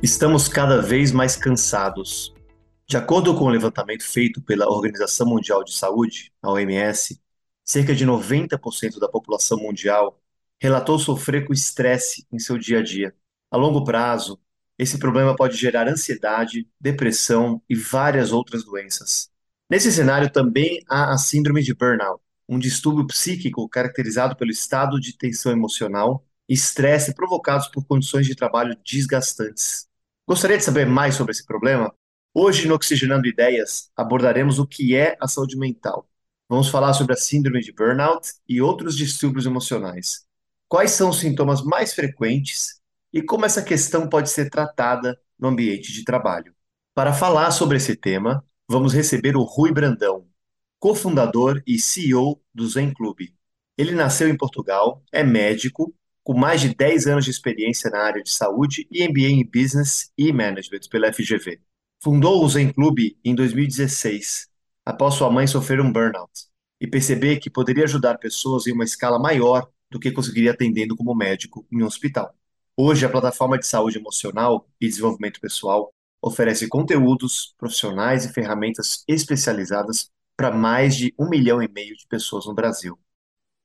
Estamos cada vez mais cansados. De acordo com o um levantamento feito pela Organização Mundial de Saúde, a OMS, cerca de 90% da população mundial relatou sofrer com estresse em seu dia a dia. A longo prazo, esse problema pode gerar ansiedade, depressão e várias outras doenças. Nesse cenário também há a síndrome de burnout, um distúrbio psíquico caracterizado pelo estado de tensão emocional e estresse provocados por condições de trabalho desgastantes. Gostaria de saber mais sobre esse problema? Hoje, no Oxigenando Ideias, abordaremos o que é a saúde mental. Vamos falar sobre a síndrome de burnout e outros distúrbios emocionais. Quais são os sintomas mais frequentes e como essa questão pode ser tratada no ambiente de trabalho. Para falar sobre esse tema, vamos receber o Rui Brandão, cofundador e CEO do Zen Clube. Ele nasceu em Portugal, é médico com mais de 10 anos de experiência na área de saúde e MBA em Business e Management pela FGV. Fundou o Zen Club em 2016, após sua mãe sofrer um burnout, e perceber que poderia ajudar pessoas em uma escala maior do que conseguiria atendendo como médico em um hospital. Hoje, a plataforma de saúde emocional e desenvolvimento pessoal oferece conteúdos, profissionais e ferramentas especializadas para mais de um milhão e meio de pessoas no Brasil.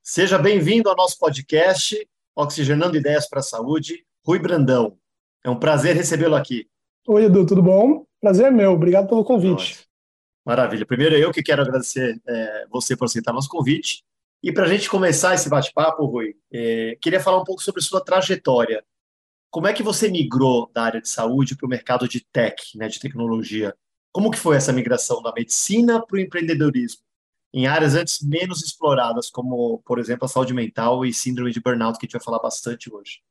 Seja bem-vindo ao nosso podcast Oxigenando Ideias para a Saúde, Rui Brandão. É um prazer recebê-lo aqui. Oi, Edu, tudo bom? Prazer é meu, obrigado pelo convite. Maravilha. Primeiro eu que quero agradecer é, você por aceitar nosso convite. E para a gente começar esse bate-papo, Rui, é, queria falar um pouco sobre sua trajetória. Como é que você migrou da área de saúde para o mercado de tech, né, de tecnologia? Como que foi essa migração da medicina para o empreendedorismo? Em áreas antes menos exploradas, como, por exemplo, a saúde mental e síndrome de burnout, que a gente vai falar bastante hoje.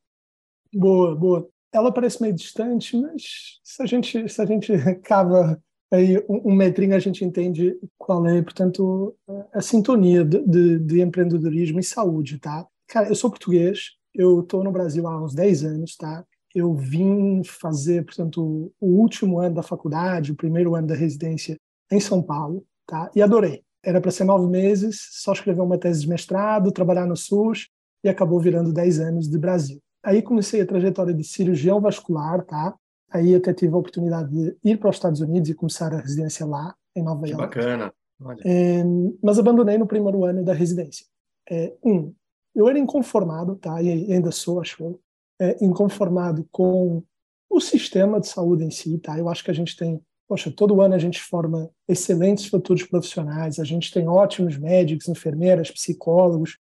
Boa, boa. Ela parece meio distante, mas se a gente, se a gente cava aí um, um metrinho, a gente entende qual é, portanto, a sintonia de, de, de empreendedorismo e saúde, tá? Cara, eu sou português, eu estou no Brasil há uns 10 anos, tá? Eu vim fazer, portanto, o último ano da faculdade, o primeiro ano da residência em São Paulo, tá? E adorei era para ser nove meses, só escrever uma tese de mestrado, trabalhar no SUS e acabou virando dez anos de Brasil. Aí comecei a trajetória de cirurgião vascular, tá? Aí até tive a oportunidade de ir para os Estados Unidos e começar a residência lá, em Nova que York. bacana. É, mas abandonei no primeiro ano da residência. É, um, eu era inconformado, tá? E ainda sou, acho eu, é, inconformado com o sistema de saúde em si, tá? Eu acho que a gente tem Poxa, todo ano a gente forma excelentes futuros profissionais, a gente tem ótimos médicos, enfermeiras, psicólogos,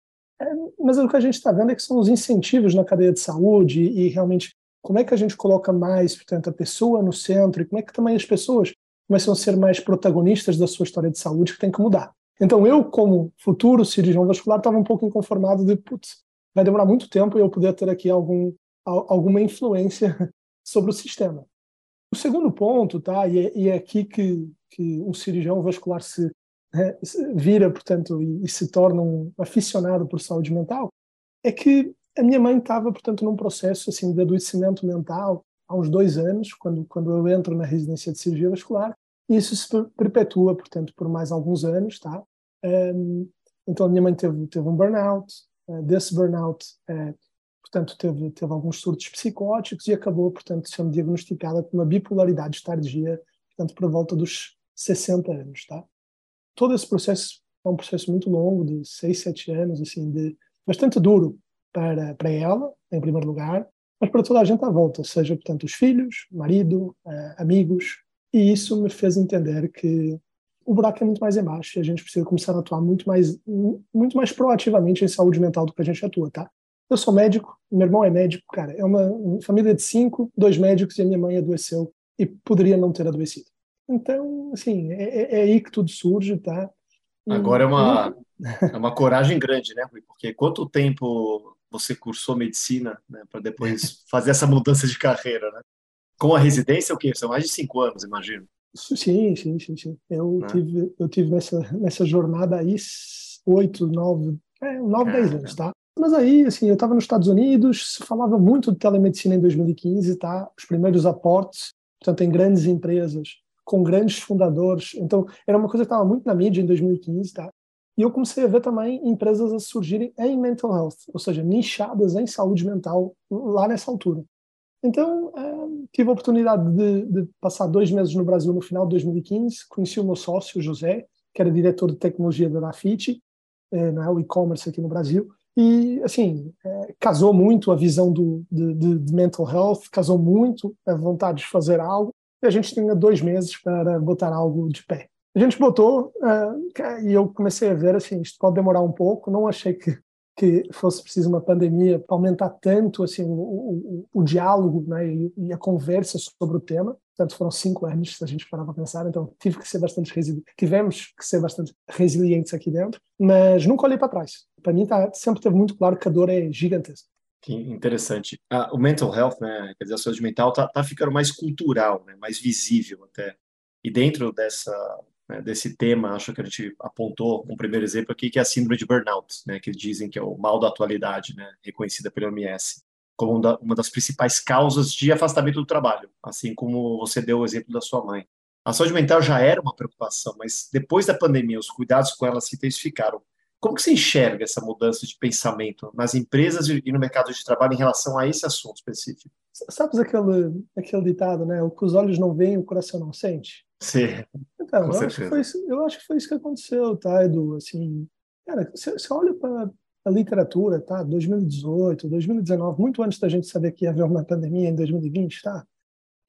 é, mas o que a gente está vendo é que são os incentivos na cadeia de saúde e realmente como é que a gente coloca mais, portanto, a pessoa no centro e como é que também as pessoas começam a ser mais protagonistas da sua história de saúde que tem que mudar. Então eu, como futuro cirurgião vascular, estava um pouco inconformado de, putz, vai demorar muito tempo e eu poder ter aqui algum, alguma influência sobre o sistema. O segundo ponto, tá, e é, e é aqui que, que um cirurgião vascular se, né, vira, portanto, e, e, se torna um aficionado por saúde mental, é que a minha mãe estava, portanto, num processo assim de adoecimento mental há uns dois anos, quando, quando eu entro na residência de cirurgia vascular, e isso se perpetua, portanto, por mais alguns anos, tá? Um, então a minha mãe teve, teve um burnout, uh, desse burnout uh, portanto teve, teve alguns surtos psicóticos e acabou, portanto, sendo diagnosticada com uma bipolaridade de tardia, portanto, por volta dos 60 anos, tá? Todo esse processo é um processo muito longo, de 6, 7 anos, assim, de bastante duro para, para ela, em primeiro lugar, mas para toda a gente à volta, seja, portanto, os filhos, marido, amigos, e isso me fez entender que o buraco é muito mais embaixo e a gente precisa começar a atuar muito mais, muito mais proativamente em saúde mental do que a gente atua, tá? Eu sou médico, meu irmão é médico, cara. É uma família de cinco, dois médicos e a minha mãe adoeceu e poderia não ter adoecido. Então, assim, é, é, é aí que tudo surge, tá? E, Agora é uma, é uma coragem grande, né, Rui? Porque quanto tempo você cursou medicina né, para depois fazer essa mudança de carreira, né? Com a residência, o quê? São mais de cinco anos, imagino. Sim, sim, sim, sim. Eu é. tive, eu tive nessa, nessa jornada aí oito, nove, é, nove, dez anos, tá? Mas aí, assim, eu estava nos Estados Unidos, se falava muito de telemedicina em 2015, tá? Os primeiros aportes, portanto, em grandes empresas, com grandes fundadores. Então, era uma coisa que estava muito na mídia em 2015, tá? E eu comecei a ver também empresas a surgirem em mental health, ou seja, nichadas em saúde mental lá nessa altura. Então, é, tive a oportunidade de, de, passar dois meses no Brasil no final de 2015. Conheci o meu sócio, José, que era diretor de tecnologia da Dafiti, é, né, o e-commerce aqui no Brasil. E, assim, é, casou muito a visão do, de, de, mental health, casou muito a vontade de fazer algo. E a gente tinha dois meses para botar algo de pé. A gente botou uh, e eu comecei a ver, assim, isto pode demorar um pouco. Não achei que, que fosse preciso uma pandemia para aumentar tanto, assim, o, o, o diálogo né, e, e, a conversa sobre o tema. Portanto, foram cinco anos, se a gente parar para pensar. Então, tive que ser bastante tivemos que ser bastante resilientes aqui dentro. Mas nunca olhei para trás para mim tá, sempre teve muito claro que a dor é gigantesca. Que interessante. Ah, o mental health, né, quer dizer, a saúde mental tá, tá ficando mais cultural, né, mais visível até. E dentro dessa né, desse tema, acho que a gente apontou um primeiro exemplo aqui, que é a síndrome de burnout, né, que dizem que é o mal da atualidade, né, reconhecida pela OMS, como uma das principais causas de afastamento do trabalho, assim como você deu o exemplo da sua mãe. A saúde mental já era uma preocupação, mas depois da pandemia, os cuidados com ela se intensificaram. Como que você enxerga essa mudança de pensamento nas empresas e no mercado de trabalho em relação a esse assunto específico? Sabes aquele, aquele ditado, né? O que os olhos não veem, o coração não sente? Sim. Então, eu acho, que foi isso, eu acho que foi isso que aconteceu, tá, Edu? Assim, cara, você, você olha para a literatura, tá? 2018, 2019, muito antes da gente saber que ia haver uma pandemia em 2020, tá?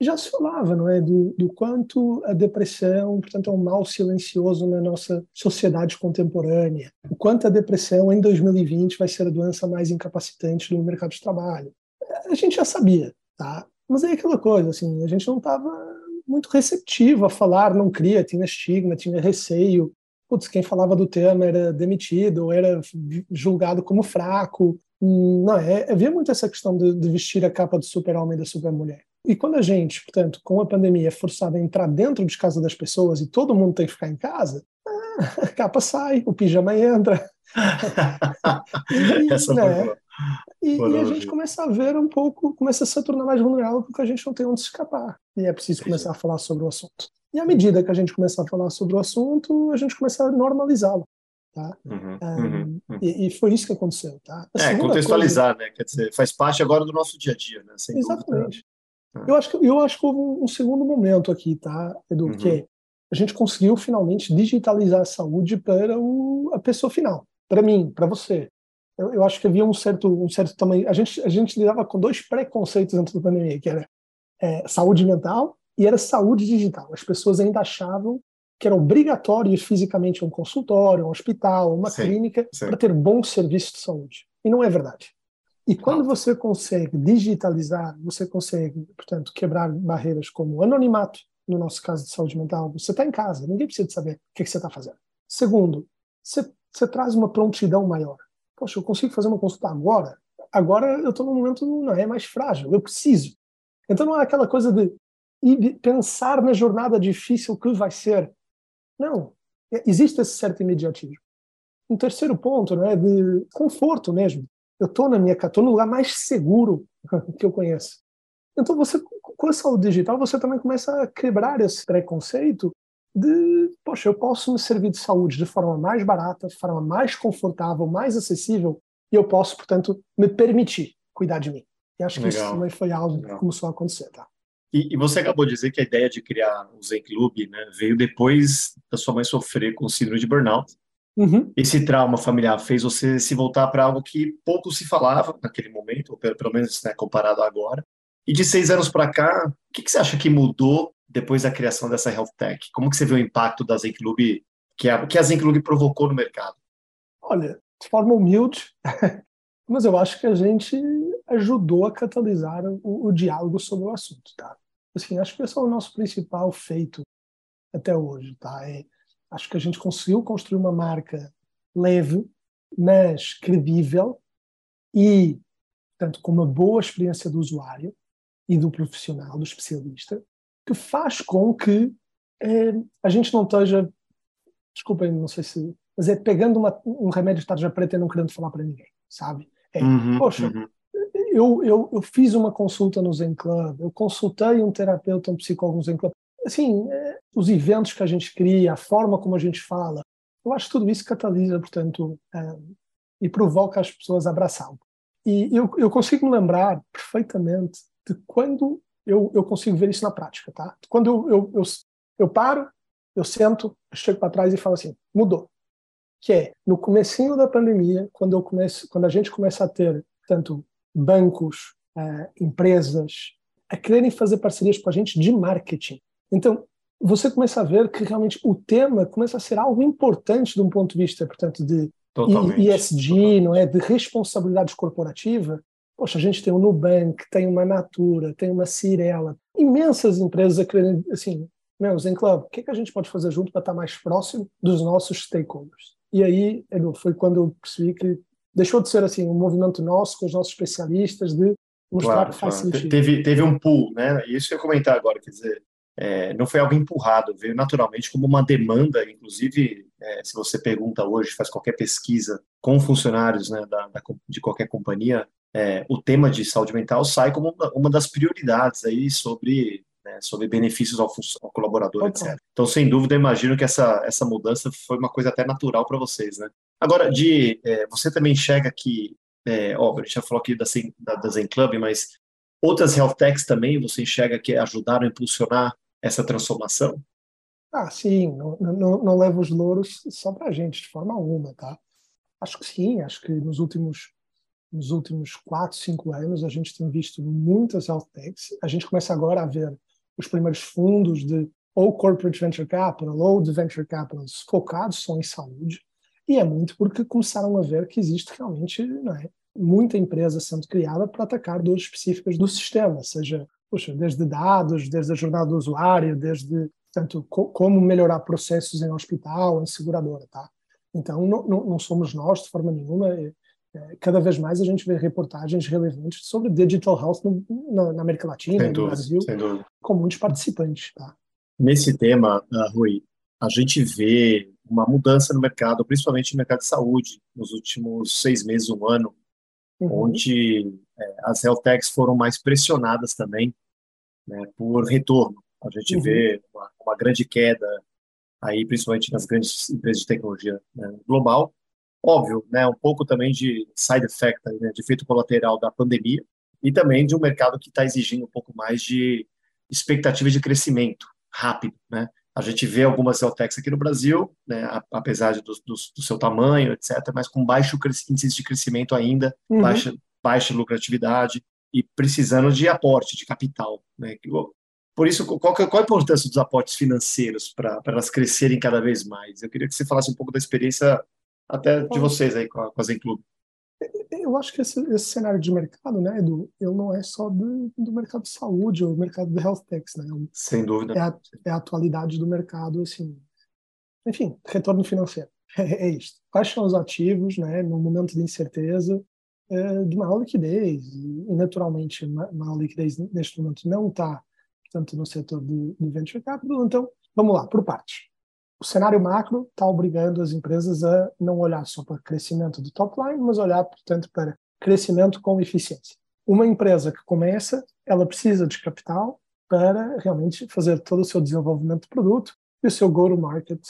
já se falava, não é, do, do, quanto a depressão, portanto, é um mal silencioso na nossa sociedade contemporânea, o quanto a depressão em 2020 vai ser a doença mais incapacitante no mercado de trabalho. A gente já sabia, tá? Mas é aquela coisa, assim, a gente não estava muito receptivo a falar, não cria, tinha estigma, tinha receio. Putz, quem falava do tema era demitido, ou era julgado como fraco. Hum, não, é, havia muito essa questão de, de vestir a capa do super-homem e da super-mulher. E quando a gente, portanto, com a pandemia é forçado a entrar dentro de casa das pessoas e todo mundo tem que ficar em casa, a capa sai, o pijama entra. e, Essa né? e, e, a gente começa a ver um pouco, começa a se tornar mais vulnerável porque a gente não tem onde escapar. E é preciso começar a falar sobre o assunto. E à medida que a gente começa a falar sobre o assunto, a gente começa a normalizá-lo. Tá? Uhum, um, uhum, E, e, foi isso que aconteceu. Tá? é, contextualizar, coisa... né? Quer dizer, faz parte agora do nosso dia a dia, né? Sem Exatamente. Dúvida. Eu acho que, eu acho que houve um, segundo momento aqui, tá, Edu? Uhum. Que a gente conseguiu finalmente digitalizar a saúde para o, a pessoa final, para mim, para você. Eu, eu, acho que havia um certo, um certo tamanho. A gente, a gente lidava com dois preconceitos antes da pandemia, que era é, saúde mental e era saúde digital. As pessoas ainda achavam que era obrigatório ir fisicamente a um consultório, um hospital, uma sim, clínica para ter bom serviço de saúde. E não é verdade. E quando você consegue digitalizar, você consegue, portanto, quebrar barreiras como anonimato, no nosso caso de saúde mental, você está em casa, ninguém precisa saber o que, que você está fazendo. Segundo, você, você, traz uma prontidão maior. Poxa, eu consigo fazer uma consulta agora? Agora eu estou num momento não é mais frágil, eu preciso. Então não é aquela coisa de, de pensar na jornada difícil que vai ser. Não, existe esse certo imediatismo. Um terceiro ponto né, de conforto mesmo eu estou na minha casa, estou no lugar mais seguro que eu conheço. Então, você, com a saúde digital, você também começa a quebrar esse preconceito de, poxa, eu posso me servir de saúde de forma mais barata, de forma mais confortável, mais acessível, e eu posso, portanto, me permitir cuidar de mim. E acho que Legal. isso também foi algo Legal. que começou a acontecer, tá? E, e, você acabou de dizer que a ideia de criar o Zen Club né, veio depois da sua mãe sofrer com síndrome de burnout. Uhum. Esse trauma familiar fez você se voltar para algo que pouco se falava naquele momento, ou pelo menos né, comparado agora. E de seis anos para cá, o que, que, você acha que mudou depois da criação dessa Health Tech? Como que você vê o impacto da Zen Club, que a, que a Zen Club provocou no mercado? Olha, de forma humilde, mas eu acho que a gente ajudou a catalisar o, o diálogo sobre o assunto, tá? Assim, acho que esse é o nosso principal feito até hoje, tá? É, Acho que a gente conseguiu construir uma marca leve, mas credível e, portanto, com uma boa experiência do usuário. e do profissional, do especialista, que faz com que é, a gente não esteja, desculpem, não sei se, mas é pegando uma, um remédio de tarja preta e não querendo falar para ninguém, sabe? É, uhum, poxa, uhum. Eu, eu, eu fiz uma consulta no Zen Club, eu consultei um terapeuta, um psicólogo no Zen Club. Assim, é, os eventos que a gente cria, a forma como a gente fala, eu acho que tudo isso catalisa, portanto, é, e provoca as pessoas a abraçar. E eu, eu consigo me lembrar perfeitamente de quando eu, eu consigo ver isso na prática, tá? Quando eu, eu, eu, eu paro, eu sento, eu chego para trás e falo assim, mudou. Que é, no comecinho da pandemia, quando, eu começo, quando a gente começa a ter tanto bancos, uh, empresas, a quererem fazer parcerias com a gente de marketing. Então, você começa a ver que realmente o tema começa a ser algo importante de um ponto de vista, portanto, de Totalmente. ESG, Totalmente. não é? De responsabilidade corporativa. Poxa, a gente tem o Nubank, tem uma Natura, tem uma Cirela, imensas empresas a quererem, assim, meu, Zen Club, o que, é que a gente pode fazer junto para estar mais próximo dos nossos stakeholders? E aí, Edu, foi quando eu percebi que deixou de ser assim um movimento nosso com os nossos especialistas de mostrar claro, que faz claro. sentido. Teve, teve um pull, né? Isso eu ia comentar agora, quer dizer, é, não foi algo empurrado, veio naturalmente como uma demanda, inclusive, é, se você pergunta hoje, faz qualquer pesquisa com funcionários né, da, da de qualquer companhia, é, o tema de saúde mental sai como uma, uma das prioridades aí sobre, sobre benefícios ao, ao colaborador, okay. etc. Então, sem dúvida, eu imagino que essa, essa mudança foi uma coisa até natural para vocês, né? Agora, de, é, você também enxerga que, é, óbvio, a gente já falou aqui da, da, da Zen Club, mas outras health techs também você enxerga que ajudaram a impulsionar essa transformação? Ah, sim, não, não, não levo os louros só para a gente, de forma alguma, tá? Acho que sim, acho que nos últimos nos últimos quatro, cinco anos a gente tem visto muitas health techs. A gente começa agora a ver os primeiros fundos de ou corporate venture capital ou de venture capital focados só em saúde. E é muito porque começaram a ver que existe realmente é, muita empresa sendo criada para atacar dores específicas do sistema, seja puxa, desde dados, desde a jornada do usuário, desde tanto co como melhorar processos em hospital, em seguradora, tá? Então não, não, não somos nós de forma nenhuma. É, cada vez mais a gente vê reportagens relevantes sobre digital health no, na, na, América Latina, sem no dúvida, Brasil, com muitos participantes, tá? Nesse tema, uh, Rui, a gente vê uma mudança no mercado, principalmente no mercado de saúde, nos últimos seis meses, um ano, uhum. onde é, as health techs foram mais pressionadas também né, por retorno. A gente uhum. vê uma, uma, grande queda aí, principalmente nas grandes empresas de tecnologia né, global. Óbvio, né, um pouco também de side effect, né, de efeito colateral da pandemia e também de um mercado que está exigindo um pouco mais de expectativa de crescimento rápido, né? A gente vê algumas Celtex aqui no Brasil, né, apesar do, do, do, seu tamanho, etc., mas com baixo índice de crescimento ainda, uhum. baixa, baixa lucratividade e precisando de aporte, de capital. Né? Por isso, qual, qual a importância dos aportes financeiros para elas crescerem cada vez mais? Eu queria que você falasse um pouco da experiência até de vocês aí com a, com a Zen Club eu acho que esse, esse, cenário de mercado, né, Edu, ele não é só do, do mercado de saúde ou mercado de health techs, né? É Sem dúvida. É a, é a, atualidade do mercado, assim. Enfim, retorno financeiro. É, é isto. Quais são os ativos, né, no momento de incerteza, é, de maior liquidez? E, naturalmente, maior liquidez neste momento não está, portanto, no setor de venture capital. Então, vamos lá, por partes o cenário macro está obrigando as empresas a não olhar só para crescimento do top line, mas olhar, portanto, para crescimento com eficiência. Uma empresa que começa, ela precisa de capital para realmente fazer todo o seu desenvolvimento de produto e o seu go-to-market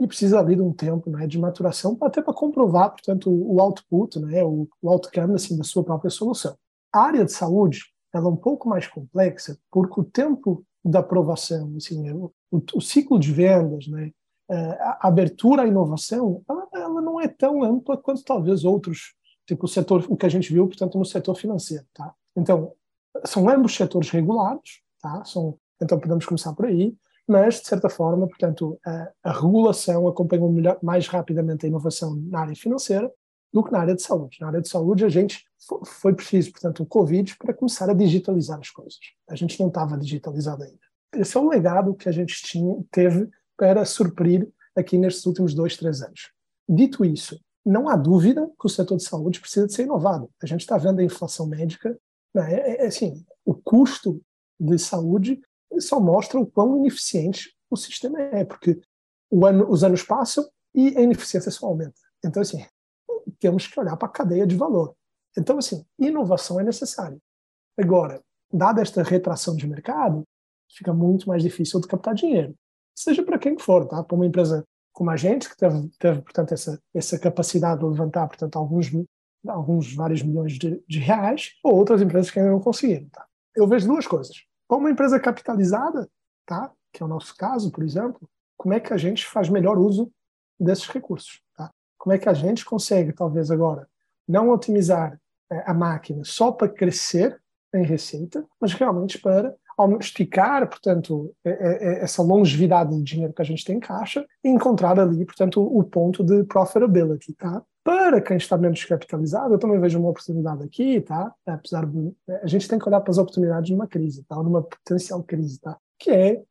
e precisa ali de um tempo né, de maturação até para comprovar, portanto, o output, né, o, outcome assim, da sua própria solução. A área de saúde ela é um pouco mais complexa porque o tempo da aprovação, assim, o, o ciclo de vendas, né, a abertura à inovação, ela, ela, não é tão ampla quanto talvez outros, tipo o setor, o que a gente viu, portanto, no setor financeiro, tá? Então, são ambos setores regulados, tá? São, então podemos começar por aí, mas de certa forma, portanto, a, a regulação acompanha melhor, mais rapidamente a inovação na área financeira do que na área de saúde. Na área de saúde, a gente foi preciso, portanto, o Covid para começar a digitalizar as coisas. A gente não estava digitalizado ainda. Esse é um legado que a gente tinha, teve para suprir aqui nestes últimos dois, três anos. Dito isso, não há dúvida que o setor de saúde precisa de ser inovado. A gente está vendo a inflação médica, né? é, é, assim, o, custo de saúde só mostra o quão ineficiente o sistema é, porque ano, os anos passam e a ineficiência só aumenta. Então, assim, temos que olhar para a cadeia de valor. Então, assim, inovação é necessária. Agora, dada esta retração de mercado, fica muito mais difícil de captar dinheiro. Seja para quem for, tá? Para uma empresa como a gente, que teve, teve portanto, essa, essa capacidade de levantar, portanto, alguns, alguns vários milhões de, de reais, ou outras empresas que ainda não conseguiram, tá? Eu vejo duas coisas. Para uma empresa capitalizada, tá? Que é o nosso caso, por exemplo, como é que a gente faz melhor uso desses recursos, tá? Como é que a gente consegue, talvez agora, não otimizar é, a máquina só para crescer em receita, mas realmente para esticar, portanto, é, é, essa longevidade de dinheiro que a gente tem em caixa e encontrar ali, portanto, o ponto de profitability, tá? Para quem está menos capitalizado, eu também vejo uma oportunidade aqui, tá? Apesar de a gente tem que olhar para as oportunidades numa crise, tá? Numa potencial crise, tá? Que é,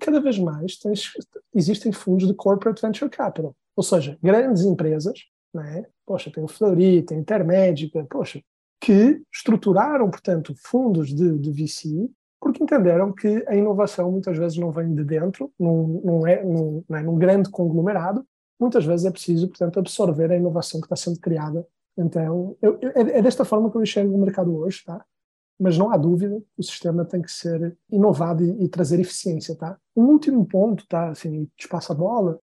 cada vez mais tens, existem fundos de corporate venture capital, ou seja, grandes empresas, né? Poxa, tem o Fleury, tem a Intermédica, poxa, que estruturaram, portanto, fundos de, de VC porque entenderam que a inovação muitas vezes não vem de dentro, é, não é num grande conglomerado, muitas vezes é preciso, portanto, absorver a inovação que está sendo criada. Então, eu, é, é, desta forma que eu enxergo o mercado hoje, tá? Mas não há dúvida, o sistema tem que ser inovado e, e trazer eficiência, tá? Um último ponto, tá? Assim, te passa a bola,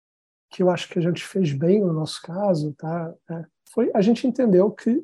que eu acho que a gente fez bem no nosso caso, tá? É, foi a gente entendeu que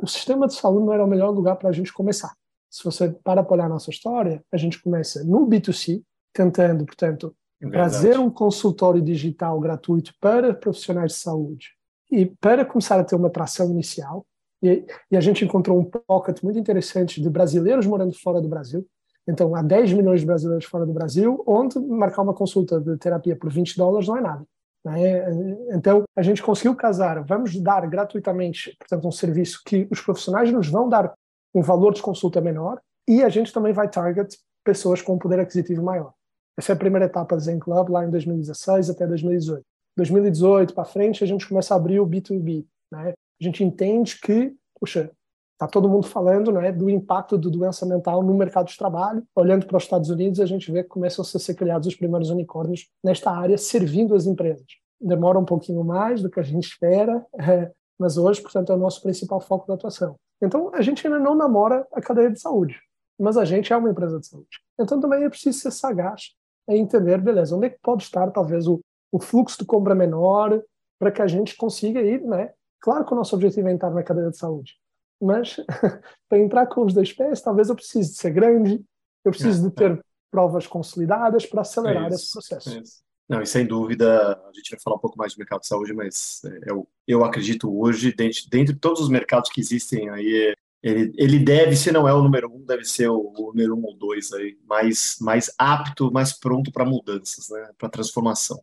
o sistema de saúde não era o melhor lugar para a gente começar. Se você para para olhar a nossa história, a gente começa no B2C, tentando, portanto, é trazer um consultório digital gratuito para profissionais de saúde e para começar a ter uma tração inicial. E, e, a gente encontrou um pocket muito interessante de brasileiros morando fora do Brasil. Então, há 10 milhões de brasileiros fora do Brasil, onde marcar uma consulta de terapia por 20 dólares não é nada. Né? Então, a gente conseguiu casar, vamos dar gratuitamente, portanto, um serviço que os profissionais nos vão dar um valor de consulta menor e a gente também vai target pessoas com um poder aquisitivo maior. Essa é a primeira etapa do Zen Club, lá em 2016 até 2018. 2018 para frente, a gente começa a abrir o B2B. Né? A gente entende que, puxa, está todo mundo falando né, do impacto do doença mental no mercado de trabalho. Olhando para os Estados Unidos, a gente vê que começam a ser criados os primeiros unicórnios nesta área, servindo as empresas. Demora um pouquinho mais do que a gente espera, é, mas hoje, portanto, é o nosso principal foco de atuação. Então, a gente ainda não namora a cadeia de saúde, mas a gente é uma empresa de saúde. Então, também é preciso ser sagaz em entender, beleza, onde é que pode estar, talvez, o, o fluxo de compra menor, para que a gente consiga ir, né? Claro que o nosso objetivo é entrar na cadeia de saúde, mas para entrar com os dois pés, talvez eu precise de ser grande, eu preciso de ter provas consolidadas para acelerar é isso, esse processo. É não, e sem dúvida, a gente vai falar um pouco mais do mercado de saúde, mas é, eu, eu acredito hoje, dentro, dentro de todos os mercados que existem aí, ele, ele deve, se não é o número um, deve ser o, o número um ou dois aí, mais, mais apto, mais pronto para mudanças, né, para transformação.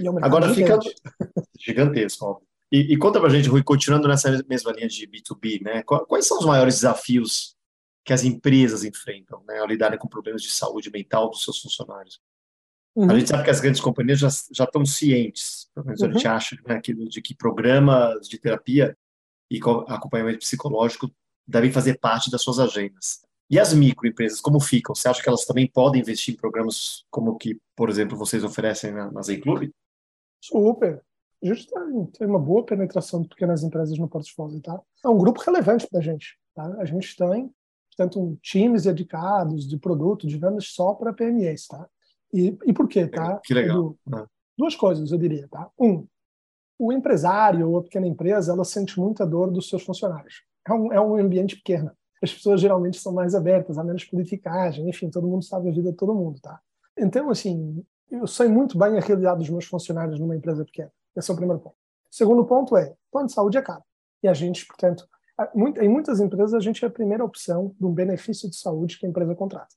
É um Agora fica gigante. gigantesco, óbvio. E, e, conta pra gente, Rui, continuando nessa mesma linha de B2B, né? Quais são os maiores desafios que as empresas enfrentam, né, ao lidarem com problemas de saúde mental dos seus funcionários? Uhum. A gente sabe que as grandes companhias já, já estão cientes, pelo menos uhum. a gente acha, né, que, de que programas de terapia e acompanhamento psicológico devem fazer parte das suas agendas. E as microempresas, como ficam? Você acha que elas também podem investir em programas como que, por exemplo, vocês oferecem na, na Zen Club? Super. A gente tem uma boa penetração de pequenas empresas no portfólio, tá? É um grupo relevante para a gente, tá? A gente tem, portanto, um, times dedicados de produto, de vendas só para PMEs, tá? E, e por quê, tá? Que legal. Ah. Duas coisas, eu diria, tá? Um, o empresário ou a pequena empresa, ela sente muita dor dos seus funcionários. É um, é um ambiente pequeno. As pessoas geralmente são mais abertas, há menos politicagem, enfim, todo mundo sabe a vida de todo mundo, tá? Então, assim, eu sei muito bem a realidade dos meus funcionários numa empresa pequena. Esse é o primeiro ponto. O segundo ponto é, plano de saúde é caro. E a gente, portanto, em muitas empresas a gente é a primeira opção de um benefício de saúde que a empresa contrata.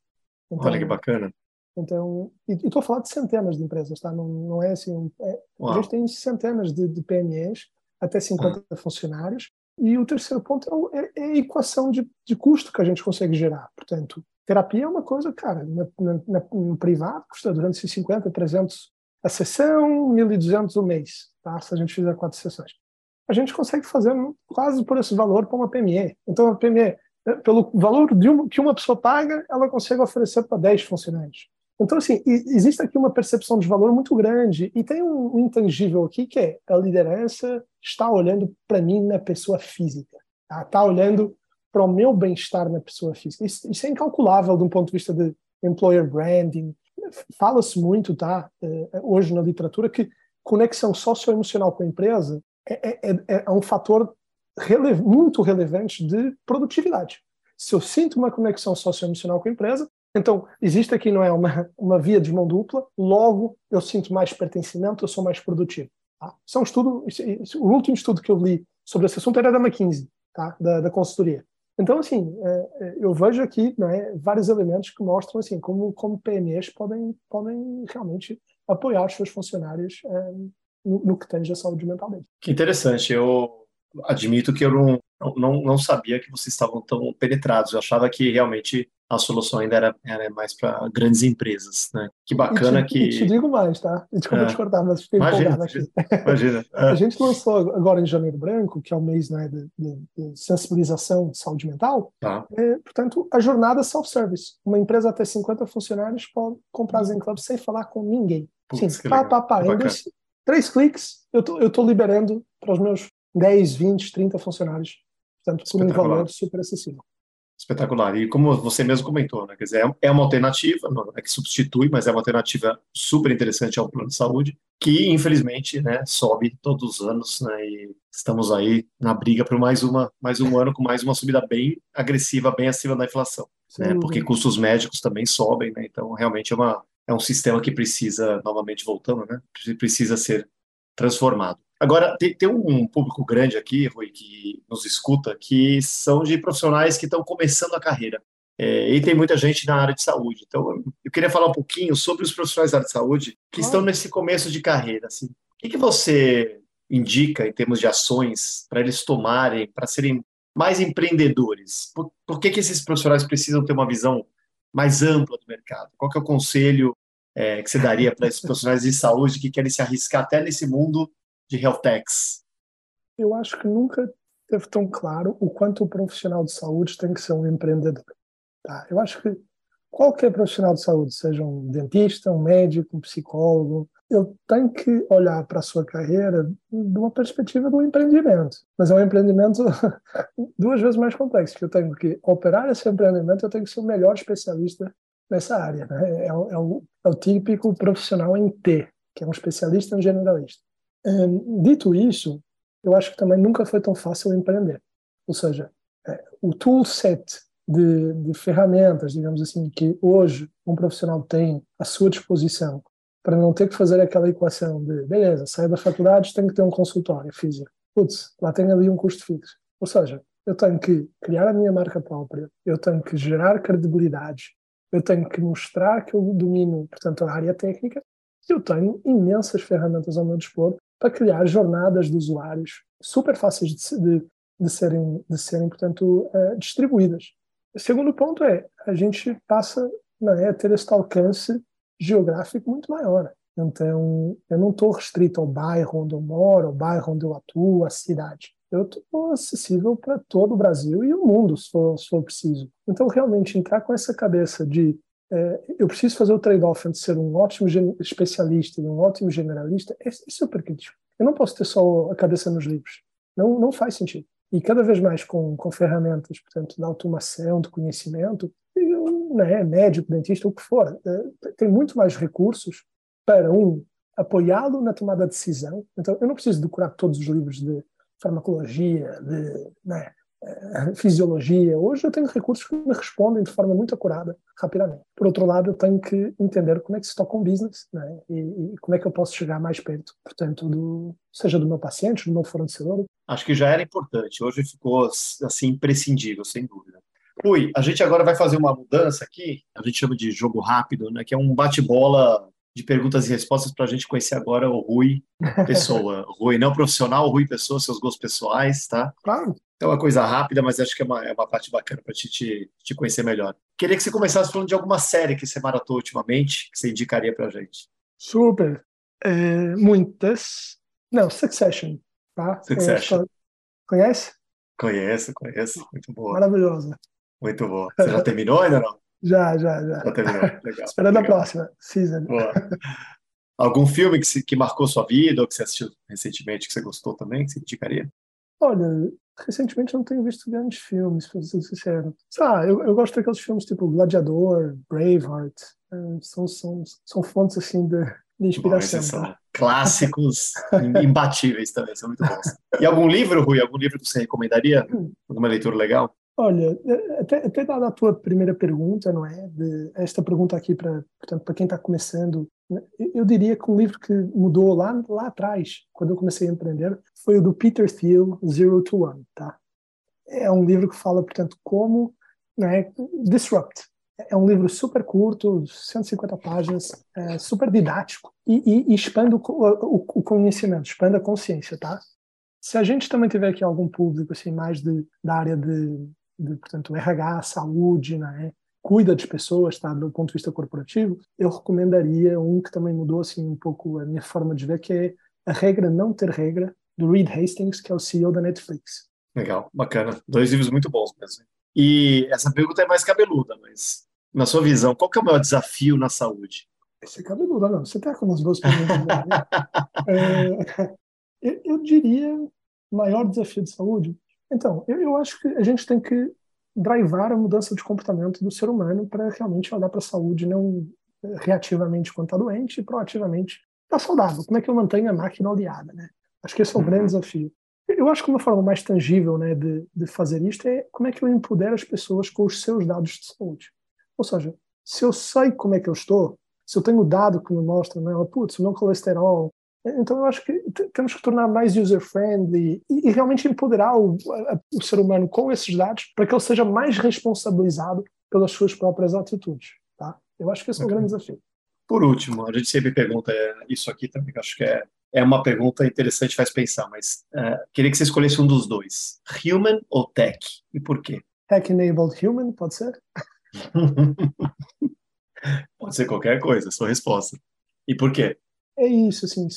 Então, Olha que bacana. Então, e estou a falar de centenas de empresas, tá? Não, não é assim. É, a gente tem centenas de, de PMEs, até 50 ah. funcionários. E o terceiro ponto é, é, é, a equação de, de custo que a gente consegue gerar. Portanto, terapia é uma coisa, cara, na, na, no privado custa 250, 300 a sessão, 1.200 o mês, tá? Se a gente fizer quatro sessões. A gente consegue fazer quase por esse valor para uma PME. Então, a PME é, pelo valor uma, que uma pessoa paga, ela consegue oferecer para 10 funcionários. Então, assim, existe aqui uma percepção de valor muito grande e tem um intangível aqui que é a liderança está olhando para mim na pessoa física, está tá olhando para o meu bem-estar na pessoa física. Isso, isso, é incalculável de um ponto de vista de employer branding. Fala-se muito, tá, eh, hoje na literatura, que conexão socioemocional com a empresa é, é, é, é um fator rele muito relevante de produtividade. Se eu sinto uma conexão socioemocional com a empresa, então, existe aqui, não é, uma, uma via de mão dupla, logo eu sinto mais pertencimento, eu sou mais produtivo. Tá? Isso é um estudo, o último estudo que eu li sobre esse assunto era da McKinsey, tá? da, da consultoria. Então, assim, é, é, eu vejo aqui é, vários elementos que mostram assim, como, como PMEs podem, podem realmente apoiar os seus funcionários é, no, no, que tange a saúde mental deles. Que interessante. Eu admito que eu não, não, não sabia que vocês estavam tão penetrados. Eu achava que realmente a solução ainda era, era mais para grandes empresas, né? Que bacana e te, que. E te digo mais, tá? Desculpa é. te cortar, mas fiquei imagina, empolgado aqui. Imagina. É. A gente lançou agora em Janeiro Branco, que é o mês né, de, de, de sensibilização de saúde mental. Tá. É, portanto, a jornada self-service. Uma empresa até 50 funcionários pode comprar Zen Club sem falar com ninguém. Putz, Sim, pá, pá, pá. três cliques, eu tô, estou tô liberando para os meus 10, 20, 30 funcionários. Portanto, por um valor super acessível. Espetacular. E como você mesmo comentou, né? Quer dizer, é, é uma alternativa, não é que substitui, mas é uma alternativa super interessante ao plano de saúde, que infelizmente, né, sobe todos os anos, né? E estamos aí na briga por mais uma, mais um ano com mais uma subida bem agressiva, bem acima da inflação, né? Porque custos médicos também sobem, né? Então, realmente é uma é um sistema que precisa novamente voltando, né? Precisa ser transformado. Agora, tem, tem, um público grande aqui, Rui, que nos escuta, que são de profissionais que estão começando a carreira. É, e tem muita gente na área de saúde. Então, eu queria falar um pouquinho sobre os profissionais da área de saúde que estão nesse começo de carreira. Assim. O que, que você indica em termos de ações para eles tomarem, para serem mais empreendedores? Por, por, que, que esses profissionais precisam ter uma visão mais ampla do mercado? Qual que é o conselho é, que você daria para esses profissionais de saúde que querem se arriscar até nesse mundo de health techs? Eu acho que nunca teve tão claro o quanto o profissional de saúde tem que ser um empreendedor. Tá? Eu acho que qualquer profissional de saúde, seja um dentista, um médico, um psicólogo, ele tem que olhar para a sua carreira de uma perspectiva do empreendimento. Mas é um empreendimento duas vezes mais complexo, que eu tenho que operar esse empreendimento, eu tenho que ser o melhor especialista nessa área. Né? É, o, é, o, é o típico profissional em T, que é um especialista em generalista dito isso, eu acho que também nunca foi tão fácil empreender. Ou seja, é, o toolset de, de ferramentas, digamos assim, que hoje um profissional tem à sua disposição para não ter que fazer aquela equação de, beleza, saio da faculdade, tenho que ter um consultório físico. Putz, lá tem ali um custo fixo. Ou seja, eu tenho que criar a minha marca própria, eu tenho que gerar credibilidade, eu tenho que mostrar que eu domino, portanto, a área técnica, eu tenho imensas ferramentas ao meu dispor para criar jornadas de usuários super fáceis de, de, de serem, de serem, portanto, uh, distribuídas. O segundo ponto é, a gente passa é, a ter este alcance geográfico muito maior. Então, eu não estou restrito ao bairro onde eu moro, ao bairro onde eu atuo, à cidade. Eu estou acessível para todo o Brasil e o mundo, se for, se for preciso. Então, realmente, entrar com essa cabeça de eu preciso fazer o trade-off entre ser um ótimo especialista e um ótimo generalista, é, é super crítico. Eu não posso ter só a cabeça nos livros. Não, não faz sentido. E cada vez mais com, com ferramentas, portanto, de automação, de conhecimento, né, médico, dentista, o que for, é, tem muito mais recursos para, um, apoiá-lo na tomada de decisão. Então, eu não preciso decorar todos os livros de farmacologia, de né, eh, fisiologia. Hoje eu tenho recursos que me respondem de forma muito acurada, rapidamente. Por outro lado, eu tenho que entender como é que se toca um business né? e, e, como é que eu posso chegar mais perto, portanto, do, seja do meu paciente, do meu fornecedor. Acho que já era importante. Hoje ficou assim imprescindível, sem dúvida. Ui, a gente agora vai fazer uma mudança aqui, a gente chama de jogo rápido, né? Que é um bate-bola de perguntas e respostas para a gente conhecer agora o Rui Pessoa. Rui não profissional, Rui Pessoa, seus gostos pessoais, tá? Claro. É uma coisa rápida, mas acho que é uma, é uma parte bacana para te, te, te conhecer melhor. Queria que você começasse falando de alguma série que você maratou ultimamente, que você indicaria para a gente. Super. É, muitas. Não, Succession. Tá? Succession. Conhece? Conheço, conheço. Muito boa. Maravilhosa. Muito bom. Você já terminou ainda não? Já, já, já. Já terminou. Legal. Esperando legal. a próxima season. Boa. Algum filme que, se, que marcou sua vida ou que você assistiu recentemente que você gostou também, que você indicaria? Olha, recentemente eu não tenho visto grandes filmes, para ser sincero. Lá, eu, eu gosto daqueles filmes tipo Gladiador, Braveheart. eh, São, são, são fontes assim de, de inspiração. Bom, Tá? clássicos imbatíveis também, são muito bons. E algum livro, Rui? Algum livro que você recomendaria? Alguma leitura legal? Olha, eh, até, até dada a tua primeira pergunta, não é? De, esta pergunta aqui para portanto para quem está começando, né, eu, diria que um livro que mudou lá lá atrás, quando eu comecei a empreender, foi o do Peter Thiel, Zero to One, tá? É um livro que fala, portanto, como né, disrupt. É um livro super curto, 150 páginas, é super didático e, e, e expande o, o, o conhecimento, expande a consciência, tá? Se a gente também tiver aqui algum público assim mais de, da área de portanto RH, saúde, né, cuida das pessoas, tá, do ponto de vista corporativo, eu recomendaria um que também mudou assim um pouco a minha forma de ver, que é a regra não ter regra do Reed Hastings, que é o CEO da Netflix. Legal, bacana. Dois livros muito bons mesmo. E essa pergunta é mais cabeluda, mas na sua visão, qual que é o maior desafio na saúde? Esse é cabeludo, não. Você tá com umas duas perguntas. né? É, eu, eu diria maior desafio de saúde. Então, eu, eu acho que a gente tem que drivar a mudança de comportamento do ser humano para realmente olhar para a saúde não reativamente quando está doente e proativamente está saudável. Como é que eu mantenho a máquina oleada, né? Acho que esse é o grande desafio. Eu acho que uma forma mais tangível né, de, de fazer isto é como é que eu empodero as pessoas com os seus dados de saúde. Ou seja, se eu sei como é que eu estou, se eu tenho dado que me mostra, né, putz, o meu colesterol, então eu acho que temos que tornar mais user-friendly e, e, realmente empoderar o, a, o, ser humano com esses dados para que ele seja mais responsabilizado pelas suas próprias atitudes. Tá? Eu acho que esse é um grande desafio. Por último, a gente sempre pergunta isso aqui também, que acho que é, é uma pergunta interessante, faz pensar, mas uh, queria que você escolhesse um dos dois, human ou tech, e por quê? Tech-enabled human, pode ser? pode ser qualquer coisa, sua resposta. E por quê? É isso, assim,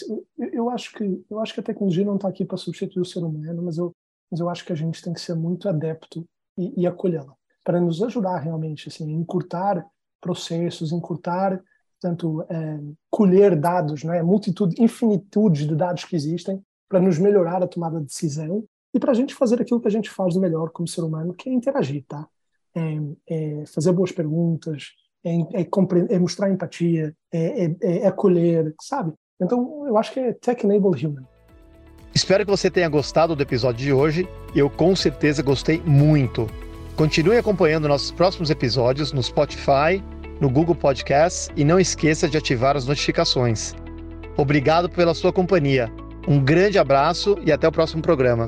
eu acho que eu acho que a tecnologia não está aqui para substituir o ser humano, mas eu, mas eu acho que a gente tem que ser muito adepto e, e acolhê-la para nos ajudar realmente, assim, encurtar processos, encurtar portanto, é, colher dados, não é? multitude, infinitude de dados que existem para nos melhorar a tomada de decisão e para a gente fazer aquilo que a gente faz melhor como ser humano, que é interagir, tá? É, é fazer boas perguntas, é, é, mostrar empatia, é, acolher, sabe? Então, eu acho que é tech-enabled human. Espero que você tenha gostado do episódio de hoje. Eu com certeza gostei muito. Continue acompanhando nossos próximos episódios no Spotify, no Google Podcasts e não esqueça de ativar as notificações. Obrigado pela sua companhia. Um grande abraço e até o próximo programa.